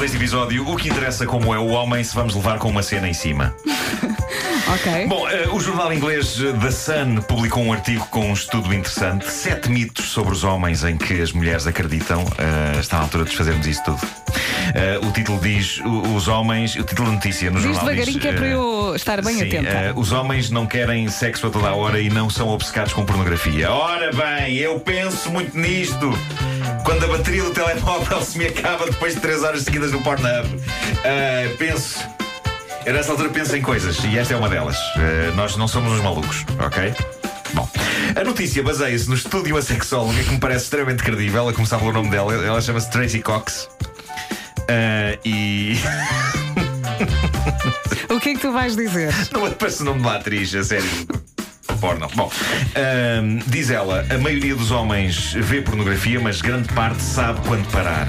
deste episódio: O que interessa como é o homem se vamos levar com uma cena em cima. Ok. Bom, eh, o jornal inglês The Sun publicou um artigo com um estudo interessante: Sete mitos sobre os homens em que as mulheres acreditam. Eh, está na altura de fazermos isso tudo. Eh, o título diz: Os homens. O título da notícia no Diz jornal devagarinho diz, que é para eh, eu estar bem Sim, atenta. eh, os homens não querem sexo a toda a hora e não são obcecados com pornografia. Ora bem, eu penso muito nisto. Quando a bateria do telemóvel se me acaba depois de 3 horas seguidas no Pornhub, Eh, penso. Eu nessa altura penso em coisas e esta é uma delas. Eh, nós não somos uns malucos, ok? Bom, a notícia baseia-se no estudo de uma sexóloga que me parece extremamente credível, a começar pelo nome dela. Ela chama-se Tracy Cox. Eh, e. O que é que tu vais dizer? Não me parece o nome de uma atriz, a sério. Porno. Bom, diz ela: a maioria dos homens vê pornografia, mas grande parte sabe quando parar.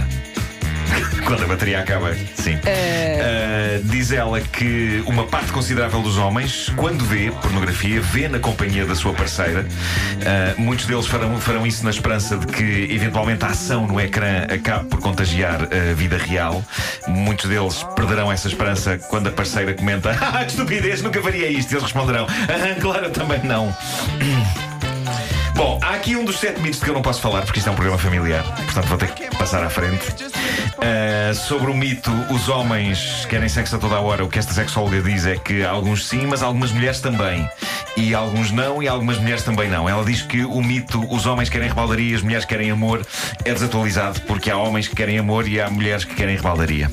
Quando a bateria acaba, sim. Ah, diz ela que uma parte considerável dos homens, quando vê pornografia, vê na companhia da sua parceira. Ah, muitos deles farão, farão isso na esperança de que, eventualmente, a ação no ecrã acabe por contagiar a vida real. Muitos deles perderão essa esperança quando a parceira comenta: Ah, que estupidez, nunca faria isto. E eles responderão: Ah, claro, eu também não. Bom, há aqui um dos sete mitos de que eu não posso falar, porque isto é um programa familiar, portanto vou ter que passar à frente. Uh, sobre o mito, os homens querem sexo a toda a hora. O que esta sexóloga diz é que alguns sim, mas algumas mulheres também. E alguns não, e algumas mulheres também não. Ela diz que o mito, os homens querem rebaldaria, as mulheres querem amor, é desatualizado, porque há homens que querem amor e há mulheres que querem rebaldaria.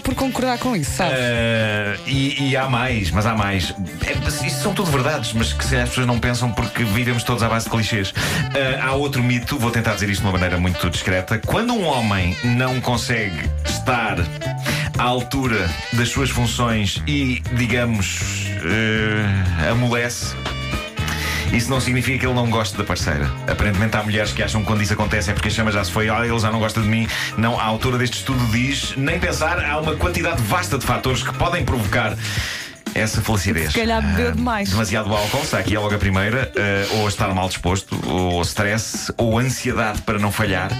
Por concordar com isso, sabes? Uh, e, e há mais, mas há mais. É, isso são tudo verdades, mas que se as pessoas não pensam porque vivemos todos à base de clichês. Uh, há outro mito, vou tentar dizer isto de uma maneira muito discreta. Quando um homem não consegue estar à altura das suas funções e, digamos, uh, amolece. Isso não significa que ele não goste da parceira. Aparentemente há mulheres que acham que quando isso acontece é porque a chama já se foi, ah, ele já não gosta de mim. Não, a autora deste estudo diz, nem pensar, há uma quantidade vasta de fatores que podem provocar essa felicidade. Se calhar bebeu Ah, demais. Demasiado álcool, está aqui é logo a primeira, ah, ou estar mal disposto, ou stress, ou ansiedade para não falhar,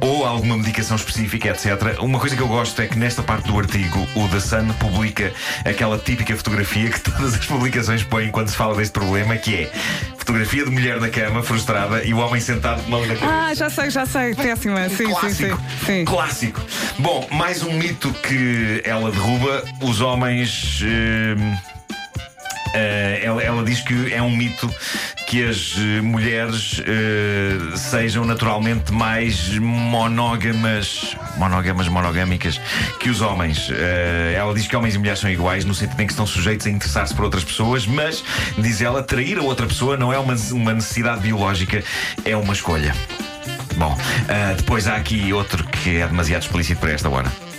ou alguma medicação específica, etc. Uma coisa que eu gosto é que nesta parte do artigo o The Sun publica aquela típica fotografia que todas as publicações põem quando se fala deste problema, que é fotografia de mulher na cama, frustrada, e o homem sentado de mão na cabeça. Ah, já sei, já sei. Péssima. Sim, sim, sim. Clássico. sim. Clássico. Bom, mais um mito que ela derruba: os homens. hum, eh, ela, ela diz que é um mito que as eh, mulheres eh, sejam naturalmente mais monógamas, monógamas, monogâmicas que os homens. Eh, ela diz que homens e mulheres são iguais no sentido em que estão sujeitos a interessar-se por outras pessoas, mas, diz ela, trair a outra pessoa não é uma, uma necessidade biológica, é uma escolha. Bom, ah, depois há aqui outro que é demasiado explícito para esta hora.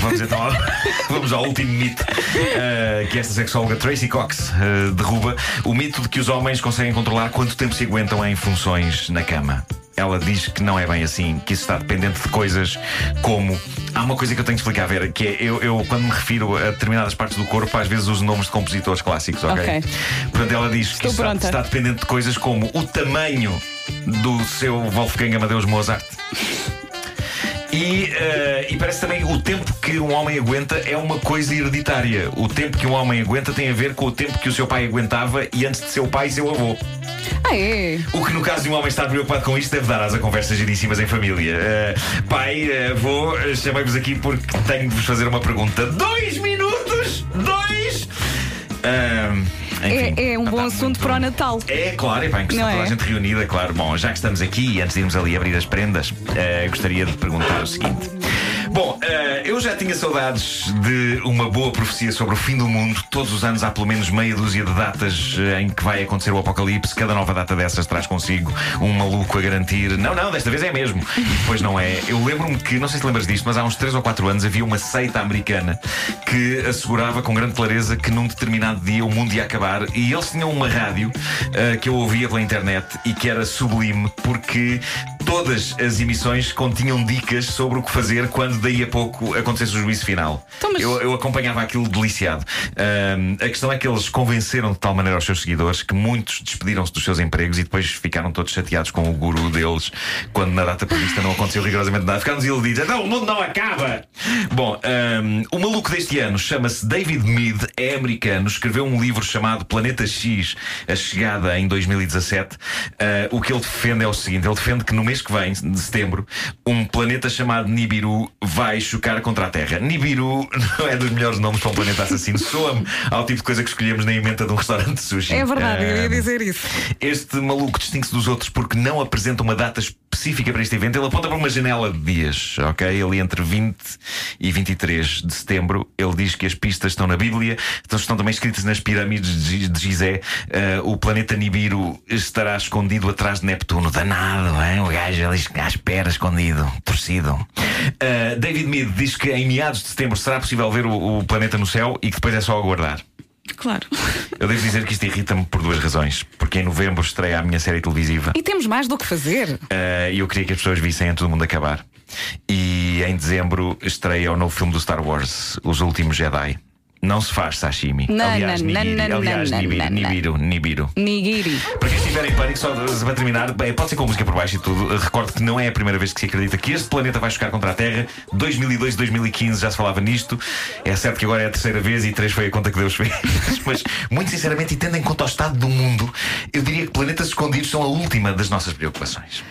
Vamos então ao, vamos ao último mito ah, que esta sexóloga Tracy Cox ah, derruba: o mito de que os homens conseguem controlar quanto tempo se aguentam em funções na cama. Ela diz que não é bem assim, que isso está dependente de coisas como. Há uma coisa que eu tenho de explicar, Vera, que é eu, eu quando me refiro a determinadas partes do corpo, às vezes uso nomes de compositores clássicos, ok? Ok. Portanto, ela diz que Estou isso está, está dependente de coisas como o tamanho do seu Wolfgang Amadeus Mozart. E, eh, e parece também o tempo que um homem aguenta é uma coisa hereditária. O tempo que um homem aguenta tem a ver com o tempo que o seu pai aguentava e antes de seu pai e seu avô. Ah, é? O que no caso de um homem estar preocupado com isto deve dar a conversas giríssimas em família. Eh, pai, avô, eh, chamei-vos aqui porque tenho de vos fazer uma pergunta. Dois minutos! Dois! Ahm, enfim, É, é um bom assunto para o Natal. é, claro, e bem, que está toda a é? gente reunida, claro. Bom, já que estamos aqui e antes de irmos ali abrir as prendas, eh, gostaria de perguntar o seguinte. Bom, eh, eu já tinha saudades de uma boa profecia sobre o fim do mundo. Todos os anos há pelo menos meia dúzia de datas eh, em que vai acontecer o apocalipse. Cada nova data dessas traz consigo um maluco a garantir. Não, não, desta vez é mesmo. E depois não é. Eu lembro-me que, não sei se lembras disto, mas há uns 3 ou 4 anos havia uma seita americana que assegurava com grande clareza que num determinado dia o mundo ia acabar. E eles tinham uma rádio eh, que eu ouvia pela internet e que era sublime porque todas as emissões continham dicas sobre o que fazer quando daí a pouco acontecesse o juízo final. Então, mas- eu, eu acompanhava aquilo deliciado. Ahm, a questão é que eles convenceram de tal maneira os seus seguidores que muitos despediram-se dos seus empregos e depois ficaram todos chateados com o guru deles quando na data prevista não aconteceu rigorosamente nada. Ficaram desiludidos. Então o mundo não acaba! Bom, ahm, o maluco deste ano chama-se David Mead, é americano, escreveu um livro chamado Planeta X, a chegada em 2017. Ah, o que ele defende é o seguinte: ele defende que no mês que vem, de setembro, um planeta chamado Nibiru vai chocar contra a Terra. Nibiru não é dos melhores nomes para um planeta assassino. Soa-me ao tipo de coisa que escolhemos na emenda de um restaurante de sushi. É verdade, eu ia Ah, dizer isso. este maluco distingue-se dos outros porque não apresenta uma data específica para este evento. Ele aponta para uma janela de dias, ok? Ali entre 20 e 23 de setembro. Ele diz que as pistas estão na Bíblia, então estão também escritas nas pirâmides de Gizé. Ah, o planeta Nibiru estará escondido atrás de Neptuno. Danado, hein? O gajo ali à espera, escondido, torcido. Ah, David Mead diz que em meados de setembro será possível ver o, o planeta no céu e que depois é só aguardar. Claro. Eu devo dizer que isto irrita-me por duas razões. Porque em novembro estreia a minha série televisiva E temos mais do que fazer. eh, e eu queria que as pessoas vissem a todo mundo acabar. E em dezembro estreia o novo filme do Star Wars, Os Últimos Jedi. Não se faz sashimi. Não, aliás, não, nigiri. não, aliás, nibiru, nibiru, nibiru. Nigiri. Para quem estiver em pânico, só para terminar, bem, pode ser com música por baixo e tudo. Recordo que não é a primeira vez que se acredita que este planeta vai chocar contra a Terra. 2002 e 2015 já se falava nisto. É certo que agora é a terceira vez e três foi a conta que Deus fez. Mas, muito sinceramente, e tendo em conta o estado do mundo, eu diria que planetas escondidos são a última das nossas preocupações.